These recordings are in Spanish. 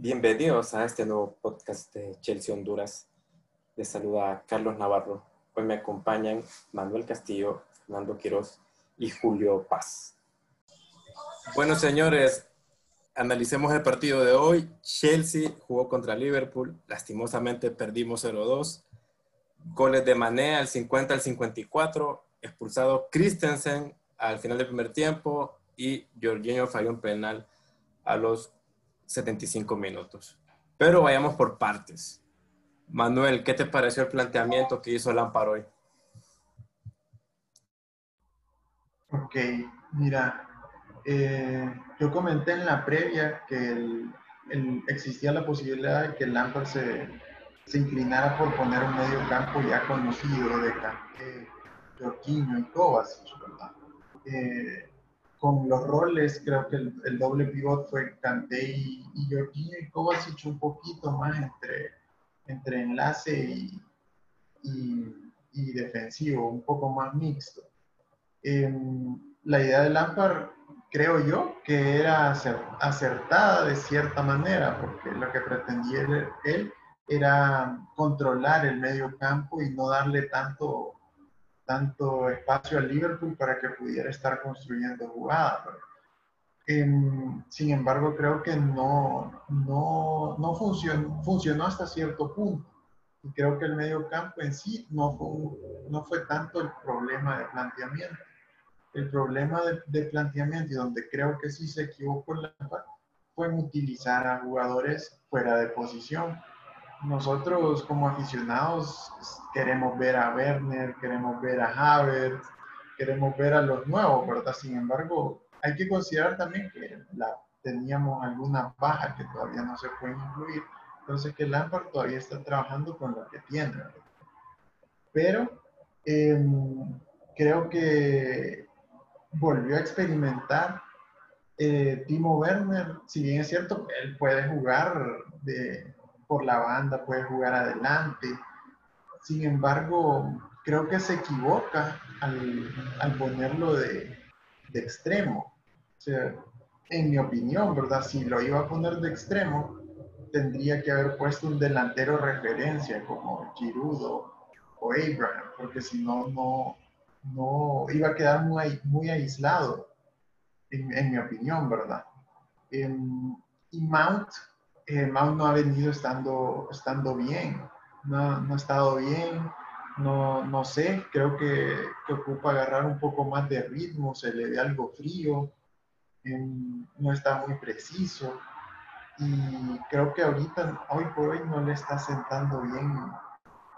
Bienvenidos a este nuevo podcast de Chelsea Honduras. Les saluda Carlos Navarro. Hoy me acompañan Manuel Castillo, Fernando Quiroz y Julio Paz. Bueno, señores, analicemos el partido de hoy. Chelsea jugó contra Liverpool. Lastimosamente perdimos 0-2. Goles de Mané al 50 al 54. Expulsado Christensen al final del primer tiempo. Y Jorginho falló un penal a los 75 minutos. Pero vayamos por partes. Manuel, ¿qué te pareció el planteamiento que hizo Lampard hoy? Ok, mira, eh, yo comenté en la previa que existía la posibilidad de que Lampard se, se, inclinara por poner un medio campo ya conocido de Jorginho y Kovacic, ¿verdad? Eh, con los roles, creo que el, doble pivot fue Kanté y, y Jorginho y Kovacic un poquito más entre, entre enlace y, y, defensivo, un poco más mixto. Em, la idea de Lampard, creo yo, que era acertada de cierta manera, porque lo que pretendía él era controlar el medio campo y no darle tanto tanto espacio al Liverpool para que pudiera estar construyendo jugadas. Em, sin embargo, creo que no, no, no funcionó, funcionó hasta cierto punto. Y creo que el medio campo en sí no fue, no fue tanto el problema de planteamiento. El problema de, de planteamiento y donde creo que sí se equivocó la fue en utilizar a jugadores fuera de posición nosotros como aficionados queremos ver a Werner, queremos ver a Havertz, queremos ver a los nuevos, ¿verdad? Sin embargo, hay que considerar también que la, teníamos algunas bajas que todavía no se pueden incluir, entonces que Lampard todavía está trabajando con lo que tiene, ¿verdad? Pero em, creo que volvió a experimentar eh, Timo Werner, si bien es cierto, él puede jugar de, por la banda, puede jugar adelante. Sin embargo, creo que se equivoca al, ponerlo de, extremo. O sea, en mi opinión, ¿verdad? Si lo iba a poner de extremo, tendría que haber puesto un delantero referencia como Giroud o, Abraham, porque si no, no, no iba a quedar muy, muy aislado, en, mi opinión, ¿verdad? Em, y Mount eh, Mount no ha venido estando, estando bien, no, no ha estado bien, no, no sé, creo que, que, ocupa agarrar un poco más de ritmo, se le ve algo frío, em, no está muy preciso y creo que ahorita, hoy por hoy, no le está sentando bien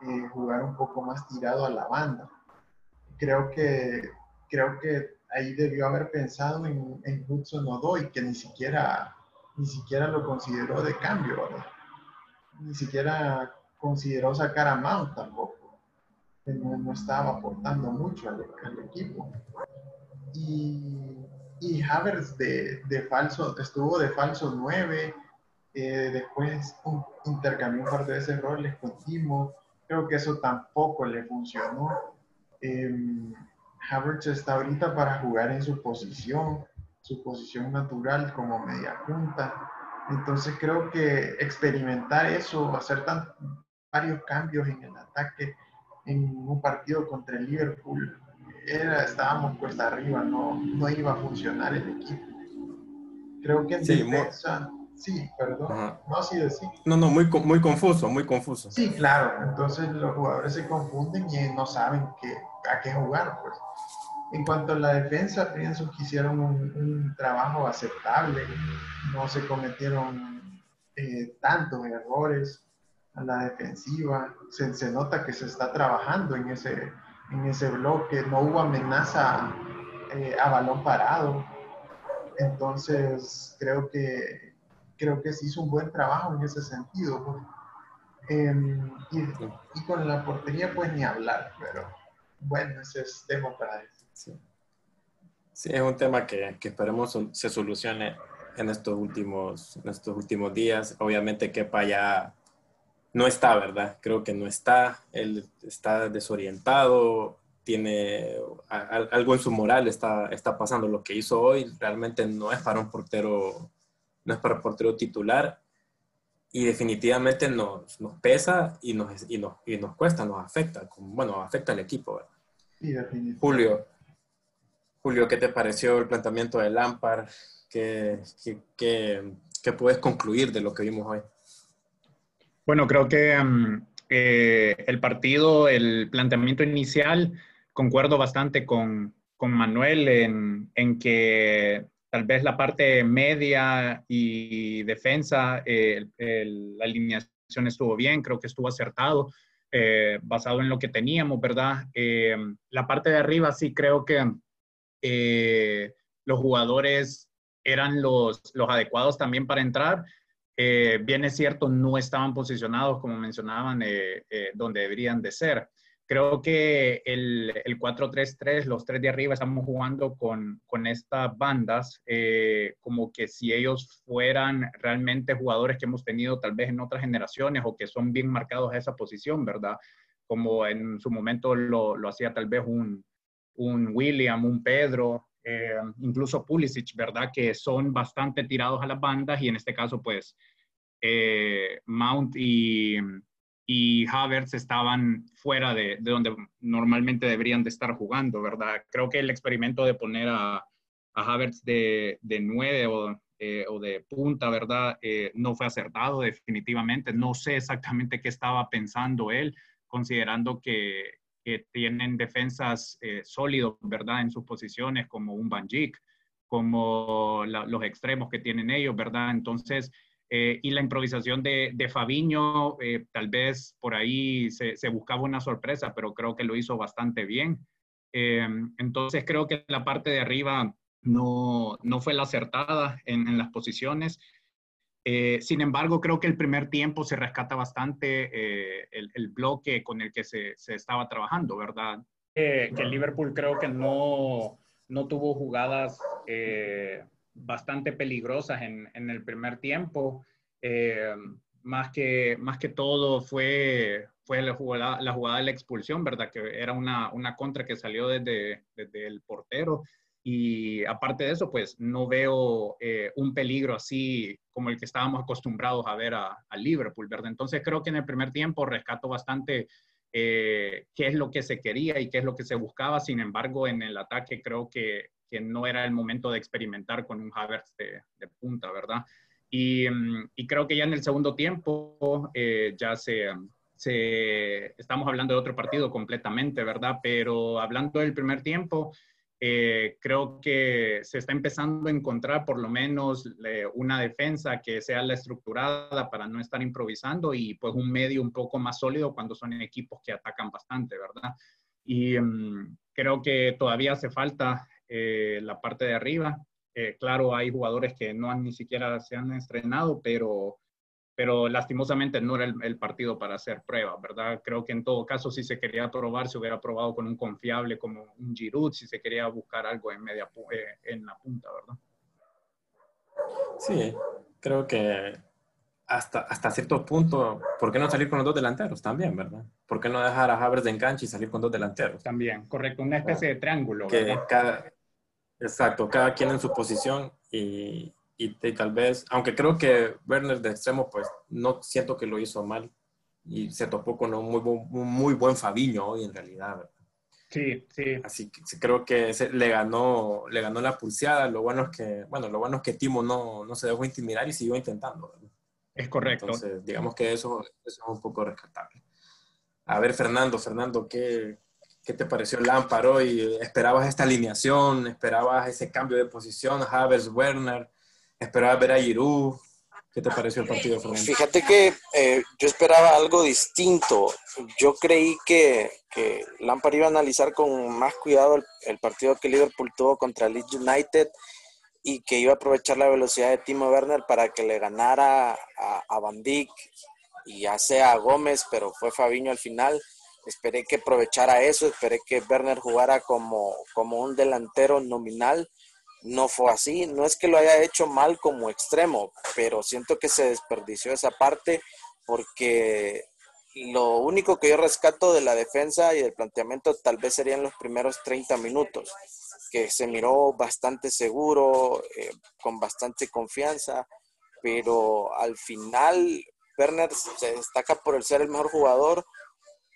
eh, jugar un poco más tirado a la banda. Creo que, creo que ahí debió haber pensado en, en Hudson Odoy, que ni siquiera ni siquiera lo consideró de cambio. Ni siquiera consideró sacar a Mount tampoco. No, no estaba aportando mucho al, equipo. Y, y Havers de, de, falso, estuvo de falso 9, eh, después intercambió un de veces roles con Timo. Creo que eso tampoco le funcionó. Eh, Havertz está ahorita para jugar en su posición su posición natural como media punta. Entonces creo que experimentar eso, hacer tan, varios cambios en el ataque en un partido contra el Liverpool, era, estábamos cuesta arriba, no, no iba a funcionar el equipo. Creo que en sí, defensa, sí, perdón, no así decir. No, no, muy, muy confuso, muy confuso. Sí, claro, entonces los jugadores se confunden y no saben qué, a qué jugar, pues. En cuanto a la defensa, pienso que hicieron un, trabajo aceptable, no se cometieron eh, tantos errores a la defensiva, se, nota que se está trabajando en ese, en ese bloque, no hubo amenaza eh, a balón parado, entonces creo que, creo que se hizo un buen trabajo en ese sentido. Em, y, con la portería pues ni hablar, pero bueno, ese es tema para eso. Sí. es un tema que, que, esperemos se solucione en estos últimos, en estos últimos días. Obviamente Kepa ya no está, ¿verdad? Creo que no está. Él está desorientado, tiene algo en su moral, está, está pasando. Lo que hizo hoy realmente no es para un portero, no es para un portero titular. Y definitivamente nos, nos pesa y nos, y, nos, y nos cuesta, nos afecta, bueno, afecta al equipo. Julio, Julio, ¿qué te pareció el planteamiento de Lampard? ¿Qué, qué, qué, puedes concluir de lo que vimos hoy? Bueno, creo que eh, el partido, el planteamiento inicial, concuerdo bastante con, con Manuel en, en que tal vez la parte media y defensa, eh, la alineación estuvo bien, creo que estuvo acertado, eh, basado en lo que teníamos, ¿verdad? Eh, la parte de arriba sí creo que los jugadores eran los, los adecuados también para entrar. bien es cierto, no estaban posicionados, como mencionaban, donde deberían de ser. Creo que el, el 4-3-3, los tres de arriba, estamos jugando con, con estas bandas eh, como que si ellos fueran realmente jugadores que hemos tenido tal vez en otras generaciones o que son bien marcados a esa posición, ¿verdad? Como en su momento lo, lo hacía tal vez un, un William, un Pedro, eh, incluso Pulisic, ¿verdad? Que son bastante tirados a las bandas y en este caso, pues, eh, Mount y y Havertz estaban fuera de, donde normalmente deberían de estar jugando, ¿verdad? Creo que el experimento de poner a, a Havertz de, de nueve o, eh, o, de punta, ¿verdad? Eh, no fue acertado definitivamente. No sé exactamente qué estaba pensando él, considerando que, tienen defensas eh, sólidos, ¿verdad? En sus posiciones, como un Van como los extremos que tienen ellos, ¿verdad? Entonces, eh, y la improvisación de, de Fabiño, eh, tal vez por ahí se, se, buscaba una sorpresa, pero creo que lo hizo bastante bien. Eh, entonces creo que la parte de arriba no, no fue la acertada en, en las posiciones. sin embargo, creo que el primer tiempo se rescata bastante el, el, bloque con el que se, se estaba trabajando, ¿verdad? que el Liverpool creo que no, no tuvo jugadas bastante peligrosas en, en el primer tiempo. Eh, más, que, más que todo fue, fue la, jugada, la jugada de la expulsión, ¿verdad? Que era una, una contra que salió desde, desde, el portero. Y aparte de eso, pues no veo eh, un peligro así como el que estábamos acostumbrados a ver a, a, Liverpool, ¿verdad? Entonces creo que en el primer tiempo rescato bastante eh, qué es lo que se quería y qué es lo que se buscaba. Sin embargo, en el ataque creo que que no era el momento de experimentar con un Havertz de, punta, ¿verdad? Y, mm, y, creo que ya en el segundo tiempo eh, ya se, estamos hablando de otro partido completamente, ¿verdad? Pero hablando del primer tiempo, eh, creo que se está empezando a encontrar por lo menos una defensa que sea la estructurada para no estar improvisando y pues un medio un poco más sólido cuando son equipos que atacan bastante, ¿verdad? Y um, creo que todavía hace falta eh, la parte de arriba. Eh, claro, hay jugadores que no han ni siquiera se han estrenado, pero, pero lastimosamente no era el, partido para hacer pruebas, ¿verdad? Creo que en todo caso, si se quería probar, se hubiera probado con un confiable como un Giroud, si se quería buscar algo en, media, eh, en la punta, ¿verdad? Sí, creo que hasta, hasta cierto punto, ¿por qué no salir con los dos delanteros también, verdad? ¿Por qué no dejar a Havertz de enganche y salir con dos delanteros? También, correcto, una especie de triángulo. Que cada, Exacto, cada quien en su posición y, y, tal vez, aunque creo que Werner de extremo, pues no siento que lo hizo mal y se topó con un muy, muy buen Fabiño hoy en realidad. Sí, sí. Así que creo que le ganó, le ganó la pulseada. Lo bueno es que, bueno, lo bueno es que Timo no, no se dejó intimidar y siguió intentando. Es correcto. Entonces, digamos que eso, eso es un poco rescatable. A ver, Fernando, Fernando, ¿qué, ¿Qué te pareció el Lampard y ¿Esperabas esta alineación? ¿Esperabas ese cambio de posición? Havertz, Werner. ¿Esperabas ver a Giroud? ¿Qué te pareció el partido, Fernando? Fíjate que eh, yo esperaba algo distinto. Yo creí que, que Lampard iba a analizar con más cuidado el, partido que Liverpool tuvo contra Leeds United y que iba a aprovechar la velocidad de Timo Werner para que le ganara a, a Van Dijk y ya sea a Gómez, pero fue Fabiño al final Esperé que aprovechara eso, esperé que Werner jugara como, como un delantero nominal. No fue así. No es que lo haya hecho mal como extremo, pero siento que se desperdició esa parte porque lo único que yo rescato de la defensa y del planteamiento tal vez serían los primeros 30 minutos, que se miró bastante seguro, eh, con bastante confianza, pero al final Werner se destaca por el ser el mejor jugador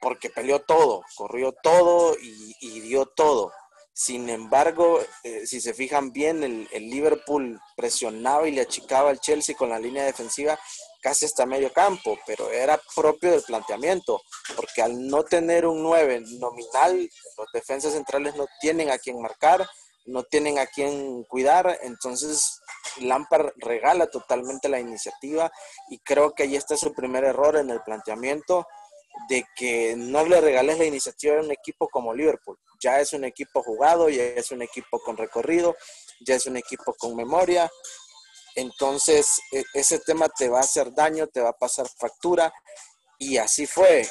porque peleó todo, corrió todo y, dio todo. Sin embargo, eh, si se fijan bien, el, Liverpool presionaba y le achicaba al Chelsea con la línea defensiva casi hasta medio campo, pero era propio del planteamiento, porque al no tener un 9 nominal, los defensas centrales no tienen a quien marcar, no tienen a quien cuidar, entonces Lampard regala totalmente la iniciativa y creo que ahí está su primer error en el planteamiento de que no le regales la iniciativa a un equipo como Liverpool. Ya es un equipo jugado, ya es un equipo con recorrido, ya es un equipo con memoria. Entonces, e, ese tema te va a hacer daño, te va a pasar factura. Y así fue.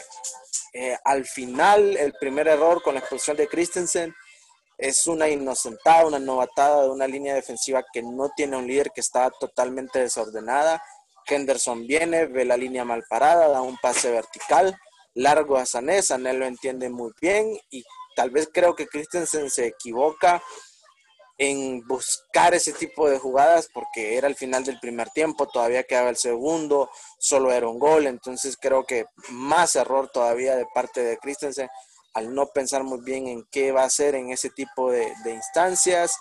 Eh, al final, el primer error con la expulsión de Christensen es una inocentada, una novatada de una línea defensiva que no tiene un líder, que está totalmente desordenada. Henderson viene, ve la línea mal parada, da un pase vertical, largo a Sané, Sané lo entiende muy bien y tal vez creo que Christensen se equivoca en buscar ese tipo de jugadas porque era el final del primer tiempo, todavía quedaba el segundo, solo era un gol, entonces creo que más error todavía de parte de Christensen al no pensar muy bien en qué va a hacer en ese tipo de, instancias.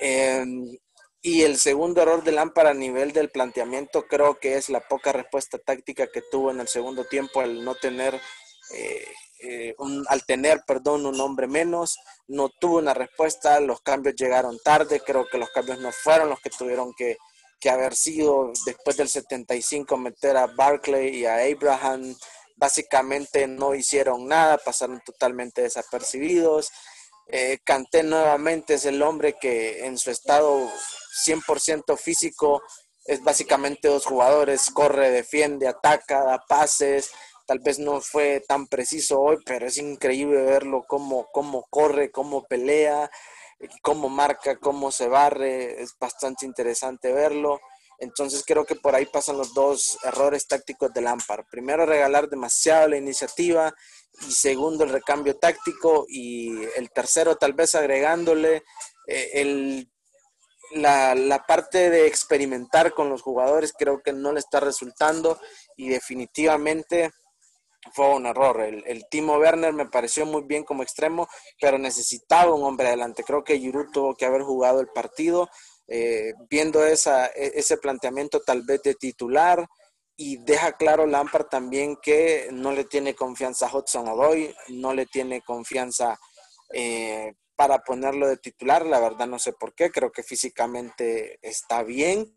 Em, y el segundo error de Lámpara a nivel del planteamiento creo que es la poca respuesta táctica que tuvo en el segundo tiempo al no tener, eh, eh, al tener, perdón, un hombre menos, no tuvo una respuesta, los cambios llegaron tarde, creo que los cambios no fueron los que tuvieron que, que haber sido después del 75 meter a Barclay y a Abraham, básicamente no hicieron nada, pasaron totalmente desapercibidos. Eh, Canté nuevamente es el hombre que en su estado 100% físico es básicamente dos jugadores, corre, defiende, ataca, da pases. Tal vez no fue tan preciso hoy, pero es increíble verlo cómo, cómo corre, cómo pelea, cómo marca, cómo se barre. Es bastante interesante verlo. Entonces creo que por ahí pasan los dos errores tácticos del Lampard. Primero, regalar demasiado la iniciativa y segundo, el recambio táctico y el tercero, tal vez agregándole eh, el, la, parte de experimentar con los jugadores, creo que no le está resultando y definitivamente fue un error. El, el, Timo Werner me pareció muy bien como extremo, pero necesitaba un hombre adelante. Creo que Giroud tuvo que haber jugado el partido eh, viendo esa, e, ese planteamiento tal vez de titular y deja claro Lampard también que no le tiene confianza a Hudson Odoi, no le tiene confianza eh, para ponerlo de titular, la verdad no sé por qué, creo que físicamente está bien,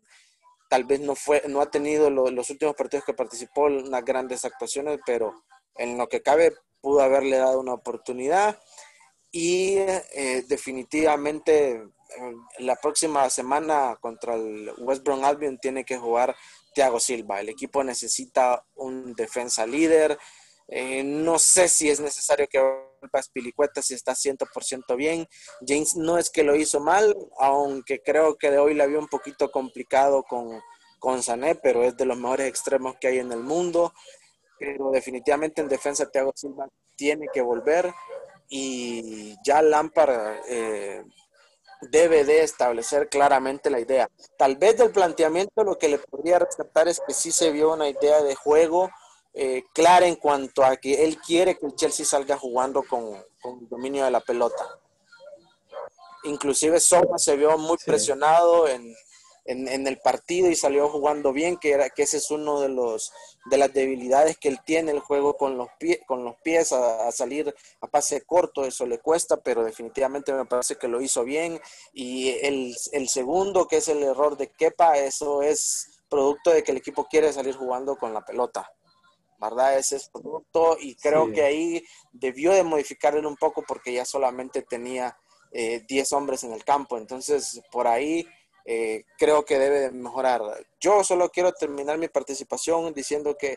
tal vez no fue, no ha tenido los últimos partidos que participó unas grandes actuaciones, pero en lo que cabe pudo haberle dado una oportunidad. Y eh, definitivamente la próxima semana contra el West Brom Albion tiene que jugar Thiago Silva. El equipo necesita un defensa líder. Eh, no sé si es necesario que vuelva Spilicueta si está 100% bien. James no es que lo hizo mal, aunque creo que de hoy la vio un poquito complicado con, con Sané, pero es de los mejores extremos que hay en el mundo. Pero definitivamente en defensa Thiago Silva tiene que volver y ya Lampard eh, debe de establecer claramente la idea. Tal vez del planteamiento lo que le podría rescatar es que sí se vio una idea de juego eh, clara en cuanto a que él quiere que el Chelsea salga jugando con, con dominio de la pelota. Inclusive Soma se vio muy presionado en, en, el partido y salió jugando bien, que, era, que ese es uno de, los, de las debilidades que él tiene, el juego con los, pie, con los pies, a, salir a pase corto, eso le cuesta, pero definitivamente me parece que lo hizo bien. Y el, el segundo, que es el error de Kepa, eso es producto de que el equipo quiere salir jugando con la pelota. ¿verdad? Ese es producto y creo que ahí debió de modificarlo un poco porque ya solamente tenía 10 eh, hombres en el campo. Entonces, por ahí eh, creo que debe mejorar. Yo solo quiero terminar mi participación diciendo que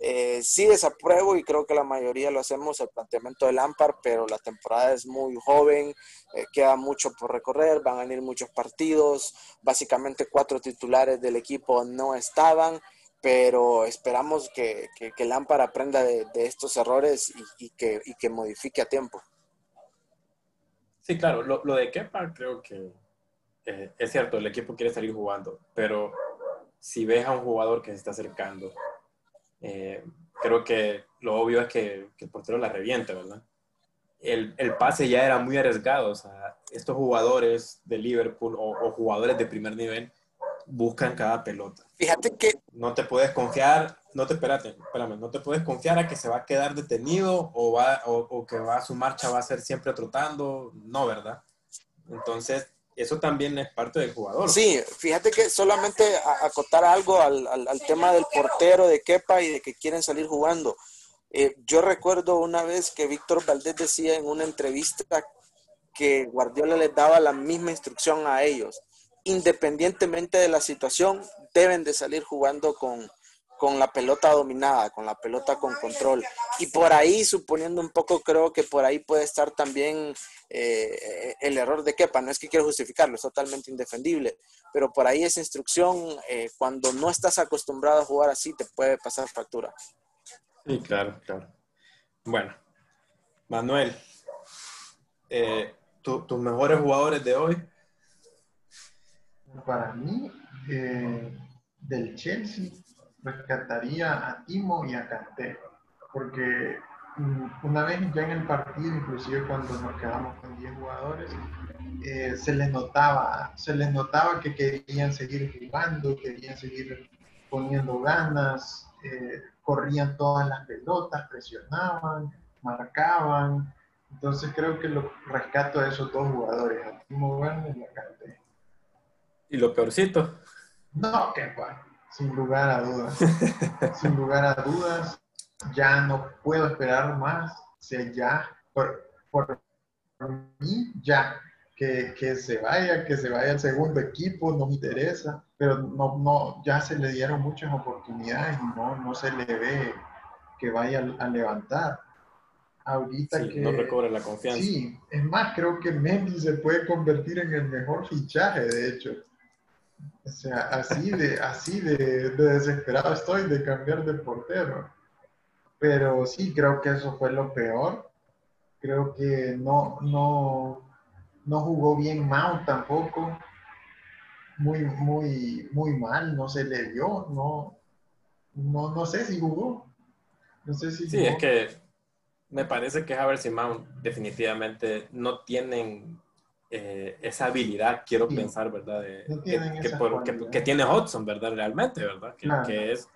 eh, sí desapruebo y creo que la mayoría lo hacemos el planteamiento del Lampard, pero la temporada es muy joven, eh, queda mucho por recorrer, van a venir muchos partidos, básicamente cuatro titulares del equipo no estaban, pero esperamos que, que, que aprenda de, estos errores y, que, y, que, modifique a tiempo. Sí, claro, lo, lo de Kepa creo que eh, es cierto, el equipo quiere salir jugando, pero si ves a un jugador que se está acercando Eh, creo que lo obvio es que, el portero la reviente, ¿verdad? El, el, pase ya era muy arriesgado. O sea, estos jugadores de Liverpool o, jugadores de primer nivel buscan cada pelota. Fíjate que... No te puedes confiar, no te, espérate, espérame, no te puedes confiar a que se va a quedar detenido o, va, o, o que va, su marcha va a ser siempre trotando. No, ¿verdad? Entonces, eso también es parte del jugador. Sí, fíjate que solamente acotar algo al, al, tema del portero de Kepa y de que quieren salir jugando. Eh, yo recuerdo una vez que Víctor Valdés decía en una entrevista que Guardiola les daba la misma instrucción a ellos. Independientemente de la situación, deben de salir jugando con, con la pelota dominada, con la pelota con control. Y por ahí, suponiendo un poco, creo que por ahí puede estar también eh, el error de Kepa. No es que quiero justificarlo, es totalmente indefendible. Pero por ahí esa instrucción, eh, cuando no estás acostumbrado a jugar así, te puede pasar factura. Sí, claro, claro. Bueno, Manuel, eh, ¿tus mejores jugadores de hoy? Para mí, del Chelsea, rescataría a Timo y a Kanté, porque mm, una vez ya en el partido, inclusive cuando nos quedamos con 10 jugadores, eh, se les notaba, se les notaba que querían seguir jugando, querían seguir poniendo ganas, eh, corrían todas las pelotas, presionaban, marcaban. Entonces creo que lo rescato a esos dos jugadores, a Timo Werner y a Kanté. ¿Y lo peorcito? No, qué bueno sin lugar a dudas. sin lugar a dudas, ya no puedo esperar más. O sea, ya, por, por mí, ya. Que, que, se vaya, que se vaya al segundo equipo, no me interesa, pero no, no, ya se le dieron muchas oportunidades y no, no se le ve que vaya a, levantar. Ahorita que... No recobre la confianza. Sí, es más, creo que Mendy se puede convertir en el mejor fichaje, de hecho. O sea, así de, así de, desesperado estoy de cambiar de portero. Pero sí, creo que eso fue lo peor. Creo que no, no, no jugó bien Mount tampoco. Muy, muy, muy mal, no se le dio, no, no, no sé si jugó. No sé si sí, es que me parece que Havertz y Mount definitivamente no tienen eh, esa habilidad, quiero pensar, ¿verdad? que, tiene Hudson, ¿verdad? Realmente, ¿verdad? Que, es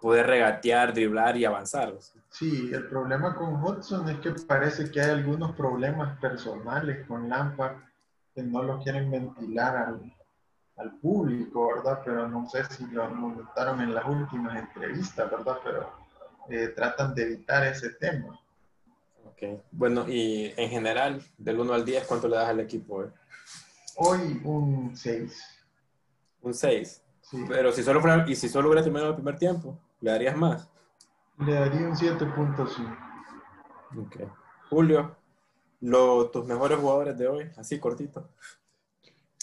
poder regatear, driblar y avanzar. Sí, el problema con Hudson es que parece que hay algunos problemas personales con Lampard que no lo quieren ventilar al, al público, ¿verdad? Pero no sé si lo notaron en las últimas entrevistas, ¿verdad? Pero eh, tratan de evitar ese tema. Bueno, y en general, del 1 al 10, ¿cuánto le das al equipo? Eh? Hoy un 6. Un 6. Sí. Pero si solo fuera, y si solo hubiera terminado el primer tiempo, ¿le darías más? Le daría un 7.5. Ok. Julio, lo, tus mejores jugadores de hoy, así cortito.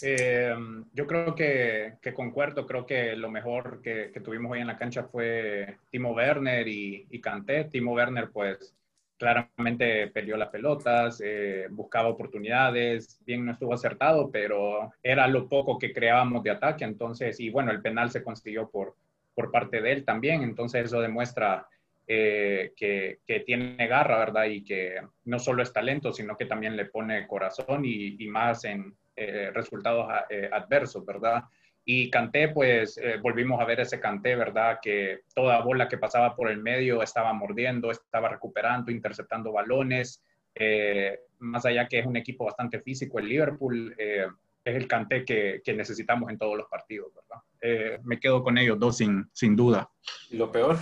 Eh, yo creo que, que, concuerdo, creo que lo mejor que, que, tuvimos hoy en la cancha fue Timo Werner y, y Kanté. Timo Werner, pues, claramente peleó las pelotas, eh, buscaba oportunidades, bien no estuvo acertado, pero era lo poco que creábamos de ataque, entonces, y bueno, el penal se consiguió por, por parte de él también, entonces eso demuestra eh, que, que, tiene garra, ¿verdad? Y que no solo es talento, sino que también le pone corazón y, y más en eh, resultados adversos, ¿verdad? Y Canté, pues eh, volvimos a ver ese Canté, ¿verdad? Que toda bola que pasaba por el medio estaba mordiendo, estaba recuperando, interceptando balones. Eh, más allá que es un equipo bastante físico, el Liverpool eh, es el Canté que, que, necesitamos en todos los partidos, ¿verdad? me quedo con ellos dos sin, sin duda. ¿Y lo peor?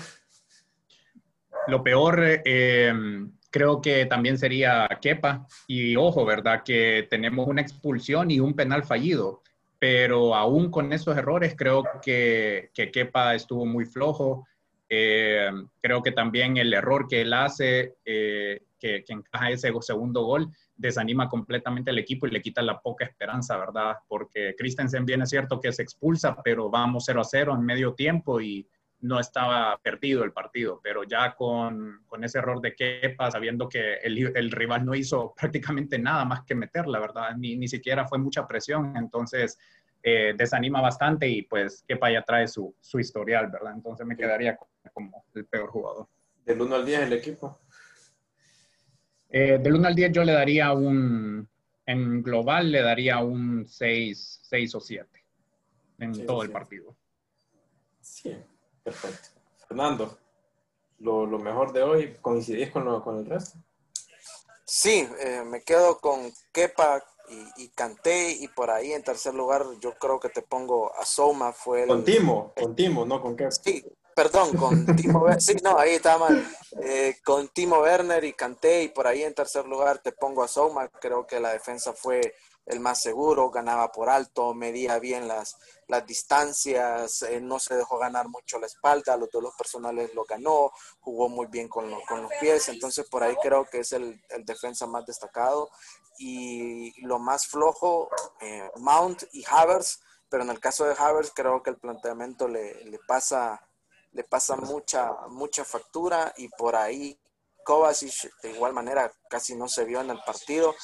Lo peor, creo que también sería Kepa. Y ojo, ¿verdad? Que tenemos una expulsión y un penal fallido pero aún con esos errores creo que, que Kepa estuvo muy flojo. Eh, creo que también el error que él hace, eh, que, que, encaja ese segundo gol, desanima completamente al equipo y le quita la poca esperanza, ¿verdad? Porque Christensen viene es cierto que se expulsa, pero vamos 0 a 0 en medio tiempo y no estaba perdido el partido, pero ya con, con ese error de Kepa, sabiendo que el, el, rival no hizo prácticamente nada más que meterla, ¿verdad? Ni, ni siquiera fue mucha presión, entonces eh, desanima bastante y pues Kepa ya trae su, su historial, ¿verdad? Entonces me quedaría como el peor jugador. Del 1 al 10 el equipo. Eh, del 1 al 10 yo le daría un, en global le daría un 6, 6 o 7 en Sí, todo el partido. Sí, perfecto. Fernando, lo, lo mejor de hoy, ¿coincidís con, lo, con el resto? Sí, eh, me quedo con Kepa y, y Kanté y por ahí en tercer lugar yo creo que te pongo a Soma fue el... Con Timo, con Timo, no con qué. Sí, perdón, con Timo Werner. Sí, no, ahí está mal. Eh, con Timo Werner y Kanté y por ahí en tercer lugar te pongo a Soma. Creo que la defensa fue el más seguro, ganaba por alto, medía bien las, las distancias, eh, no se dejó ganar mucho la espalda, los duelos personales lo ganó, jugó muy bien con, lo- con los pies, entonces por ahí creo que es el, el defensa más destacado. Y lo más flojo, eh, Mount y Havers, pero en el caso de Havers creo que el planteamiento le, le pasa le pasa mucha mucha factura y por ahí Kovacic de igual manera casi no se vio en el partido,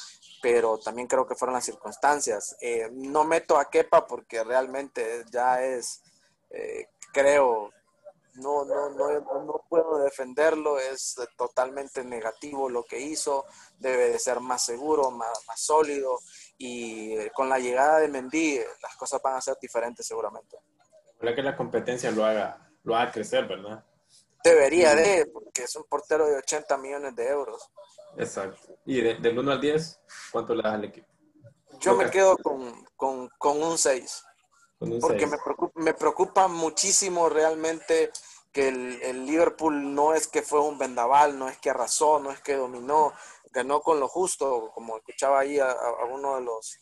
pero también creo que fueron las circunstancias. Eh, no meto a Kepa porque realmente ya es, eh, creo, no, no, no, no puedo defenderlo, es totalmente negativo lo que hizo, debe de ser más seguro, más, más sólido y eh, con la llegada de Mendy eh, las cosas van a ser diferentes seguramente. Ojalá que la competencia lo haga, lo haga crecer, ¿verdad? Debería de, porque es un portero de 80 millones de euros. Exacto. Y de- del 1 al 10, ¿cuánto le das al equipo? Yo me quedo con, con, con un 6. Con un porque me preocupa, me preocupa muchísimo realmente que el, el Liverpool no es que fue un vendaval, no es que arrasó, no es que dominó, ganó con lo justo, como escuchaba ahí a, a uno de los,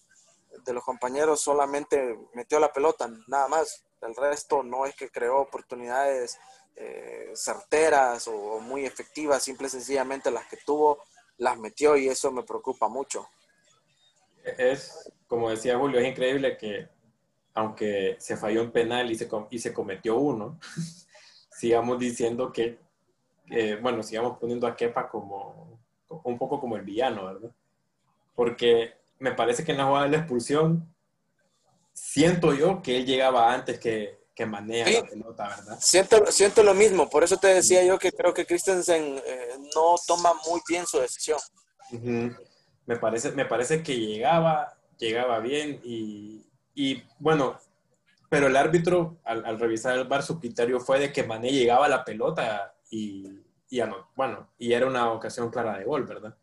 de los compañeros, solamente metió la pelota, nada más. El resto no es que creó oportunidades eh, certeras o, o muy efectivas, simple y sencillamente las que tuvo las metió y eso me preocupa mucho. Es, como decía Julio, es increíble que aunque se falló un penal y se, y se cometió uno, sigamos diciendo que, eh, bueno, sigamos poniendo a Kepa como un poco como el villano, ¿verdad? Porque me parece que en la jugada de la expulsión, siento yo que él llegaba antes que, que Sí. la pelota, ¿verdad? Siento, siento lo mismo, por eso te decía yo que creo que Christensen eh, no toma muy bien su decisión. Me parece, me parece que llegaba, llegaba bien y, y, bueno, pero el árbitro al, al revisar el bar su criterio fue de que Mané llegaba a la pelota y, bueno, y era una ocasión clara de gol, ¿verdad?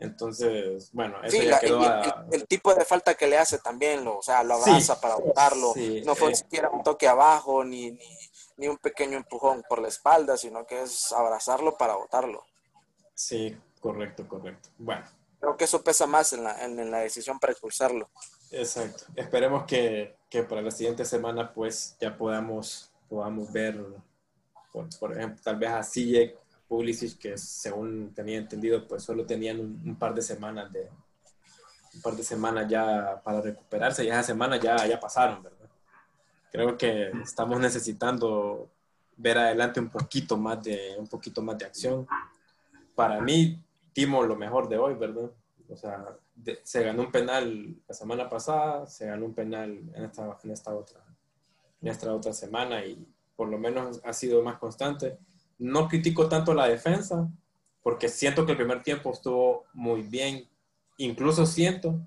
Entonces, bueno, eso Sí, ya la- quedó y a- el, el tipo de falta que le hace también, lo, o sea, lo Sí. abraza para botarlo. Sí, no fue eh. ni siquiera un toque abajo ni, ni, ni un pequeño empujón por la espalda, sino que es abrazarlo para botarlo. Sí, correcto, correcto. Bueno, Creo que eso pesa más en la, en, en la decisión para expulsarlo. Exacto. Esperemos que, que para la siguiente semana pues ya podamos, podamos ver, por, por ejemplo, tal vez a Sijek, Pulisic, que según tenía entendido pues solo tenían un, un par de semanas de un par de semanas ya para recuperarse y esas semanas ya, ya pasaron, ¿verdad? Creo que estamos necesitando ver adelante un poquito más de un poquito más de acción. Para mí, Timo lo mejor de hoy, ¿verdad? O sea, de- se ganó un penal la semana pasada, se ganó un penal en esta, en esta otra en esta otra semana y por lo menos ha sido más constante. No critico tanto la defensa porque siento que el primer tiempo estuvo muy bien. Incluso siento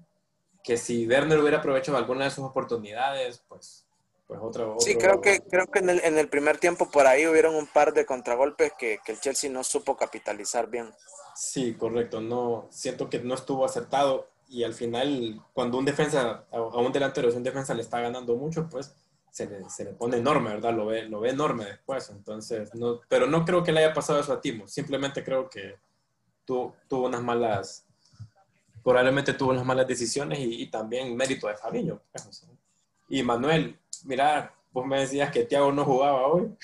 que si Werner hubiera aprovechado alguna de sus oportunidades, pues, pues otro, Sí, creo que, creo que en, el, en el primer tiempo por ahí hubieron un par de contragolpes que, que el Chelsea no supo capitalizar bien. Sí, correcto. No, siento que no estuvo acertado y al final, cuando un defensa, a a un delantero, si un defensa le está ganando mucho, pues se le, se le pone enorme, ¿verdad? Lo ve, lo ve enorme después. Entonces, no, pero no creo que le haya pasado eso a Timo. Simplemente creo que tuvo, tuvo unas malas, probablemente tuvo unas malas decisiones y, y también mérito de Fabiño. pues. Y Manuel, mira, vos me decías que Thiago no jugaba hoy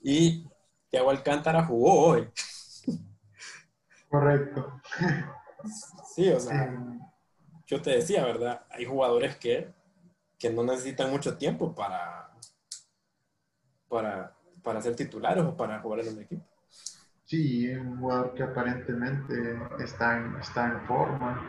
y Thiago Alcántara jugó hoy. Correcto. Sí, o sea, yo te decía, ¿verdad? Hay jugadores que, que no necesitan mucho tiempo para, para, para ser titulares o para jugar en un equipo. Sí, un jugador que aparentemente está en, está en forma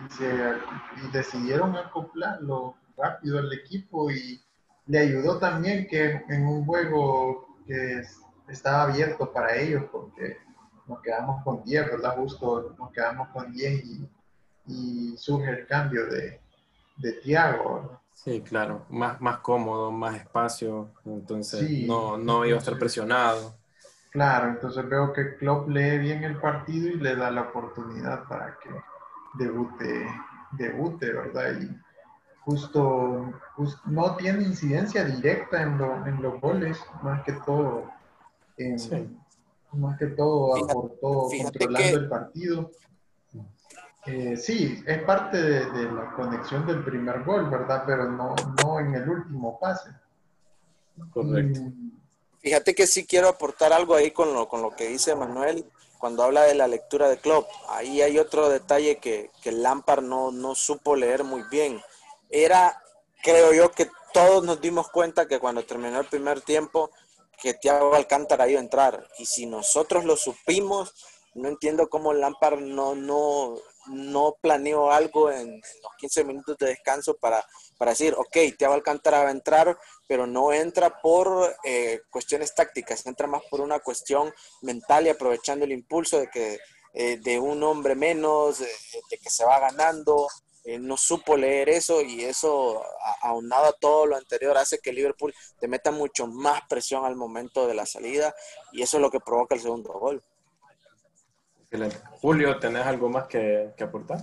y, y se- y decidieron acoplarlo rápido al equipo y, le ayudó también que en un juego que estaba abierto para ellos, porque nos quedamos con 10, ¿verdad? Justo nos quedamos con 10 y, y surge el cambio de, de Tiago. Sí, claro, más, más cómodo, más espacio, entonces no, no iba a estar presionado. Claro, entonces veo que Klopp lee bien el partido y le da la oportunidad para que debute, debute ¿verdad? Y justo, no tiene incidencia directa en, en, los goles, más que todo, más que todo aportó controlando el partido. Eh, sí, es parte de, la conexión del primer gol, ¿verdad? Pero no, no en el último pase. Correcto. Fíjate que sí quiero aportar algo ahí con lo, con lo que dice Manuel cuando habla de la lectura de Klopp. Ahí hay otro detalle que, que Lampard no, no supo leer muy bien. Era, creo yo, que todos nos dimos cuenta que cuando terminó el primer tiempo, que Thiago Alcántara iba a entrar. Y si nosotros lo supimos, no entiendo cómo Lampard no, no, no planeó algo en, los 15 minutos de descanso para, para decir, ok, Alcántara va a entrar, pero no entra por eh, cuestiones tácticas, entra más por una cuestión mental y aprovechando el impulso de que eh, de un hombre menos, de, que se va ganando, eh, no supo leer eso y eso, aunado a todo lo anterior, hace que Liverpool te meta mucho más presión al momento de la salida y eso es lo que provoca el segundo gol. Julio, ¿tenés algo más que, aportar?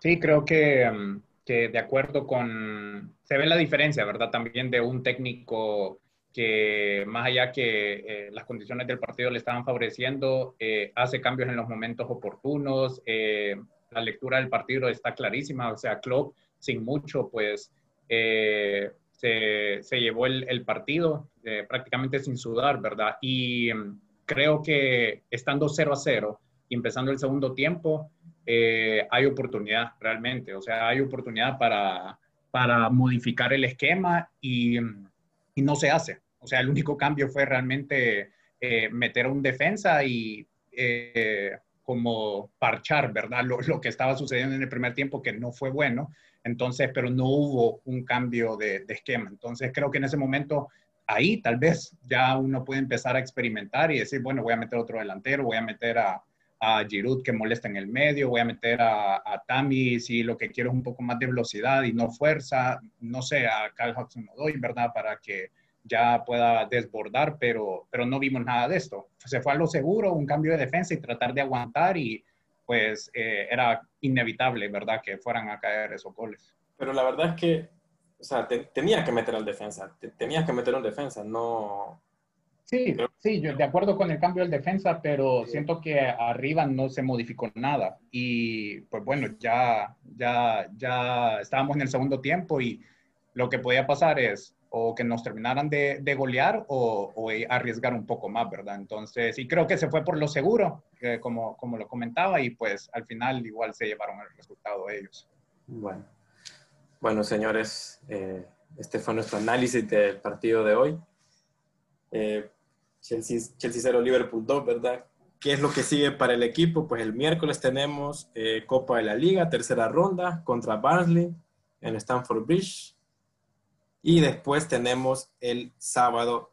Sí, creo que, mm, que, de acuerdo con... Se ve la diferencia, ¿verdad? También de un técnico que más allá que eh, las condiciones del partido le estaban favoreciendo, eh, hace cambios en los momentos oportunos, eh, la lectura del partido está clarísima, o sea, Klopp sin mucho, pues se, se, llevó el, el partido prácticamente sin sudar, ¿verdad? Y mm, creo que estando 0 a 0 y empezando el segundo tiempo, eh, hay oportunidad realmente, o sea, hay oportunidad para, para modificar el esquema y, y, no se hace. O sea, el único cambio fue realmente eh, meter un defensa y eh, como parchar, ¿verdad? Lo, lo, que estaba sucediendo en el primer tiempo, que no fue bueno. Entonces, pero no hubo un cambio de, de esquema. Entonces, creo que en ese momento ahí tal vez ya uno puede empezar a experimentar y decir, bueno, voy a meter otro delantero, voy a meter a, a Giroud que molesta en el medio, voy a meter a, a si lo que quiero es un poco más de velocidad y no fuerza, no sé, a Carl Hudson doy, ¿verdad? Para que ya pueda desbordar, pero, pero no vimos nada de esto. Se fue a lo seguro, un cambio de defensa y tratar de aguantar y pues eh, era inevitable, ¿verdad? Que fueran a caer esos goles. Pero la verdad es que o sea, te, tenías que meter al defensa, tenías que meter un defensa, no... Sí, sí, yo de acuerdo con el cambio del defensa, pero siento que arriba no se modificó nada. Y pues bueno, ya, ya, ya estábamos en el segundo tiempo y lo que podía pasar es o que nos terminaran de, de golear o, o, arriesgar un poco más, ¿verdad? Entonces, y creo que se fue por lo seguro, eh, como, como lo comentaba, y pues al final igual se llevaron el resultado ellos. Bueno. Bueno, señores, eh, este fue nuestro análisis del partido de hoy. Eh, Chelsea, Chelsea 0, Liverpool 2, ¿verdad? ¿Qué es lo que sigue para el equipo? Pues el miércoles tenemos eh, Copa de la Liga, tercera ronda contra Barnsley en Stamford Bridge. Y después tenemos el sábado,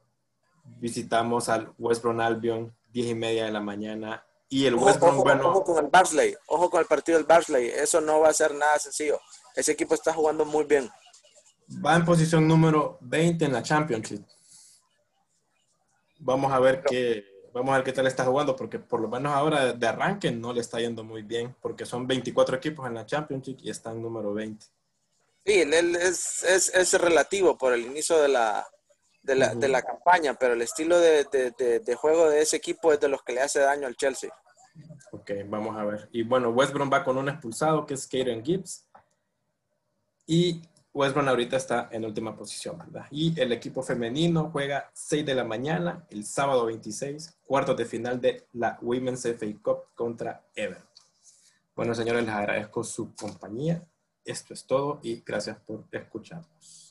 visitamos al West Brom Albion, 10 y media de la mañana. Y el West Brom, bueno. Ojo con el Barnsley, ojo con el partido del Barnsley, eso no va a ser nada sencillo. Ese equipo está jugando muy bien. Va en posición número 20 en la Championship. Vamos a ver qué, vamos a ver qué tal está jugando, porque por lo menos ahora de arranque no le está yendo muy bien, porque son 24 equipos en la Championship y está en número 20. Sí, él es, es, es relativo por el inicio de la, de la, de la campaña, pero el estilo de, de, de, juego de ese equipo es de los que le hace daño al Chelsea. Ok, vamos a ver. Y bueno, West Brom va con un expulsado que es Kieran Gibbs. Y West Brom ahorita está en última posición, ¿verdad? Y el equipo femenino juega 6 de la mañana, el sábado 26, cuartos de final de la Women's FA Cup contra Everton. Bueno, señores, les agradezco su compañía. Esto es todo y gracias por escucharnos.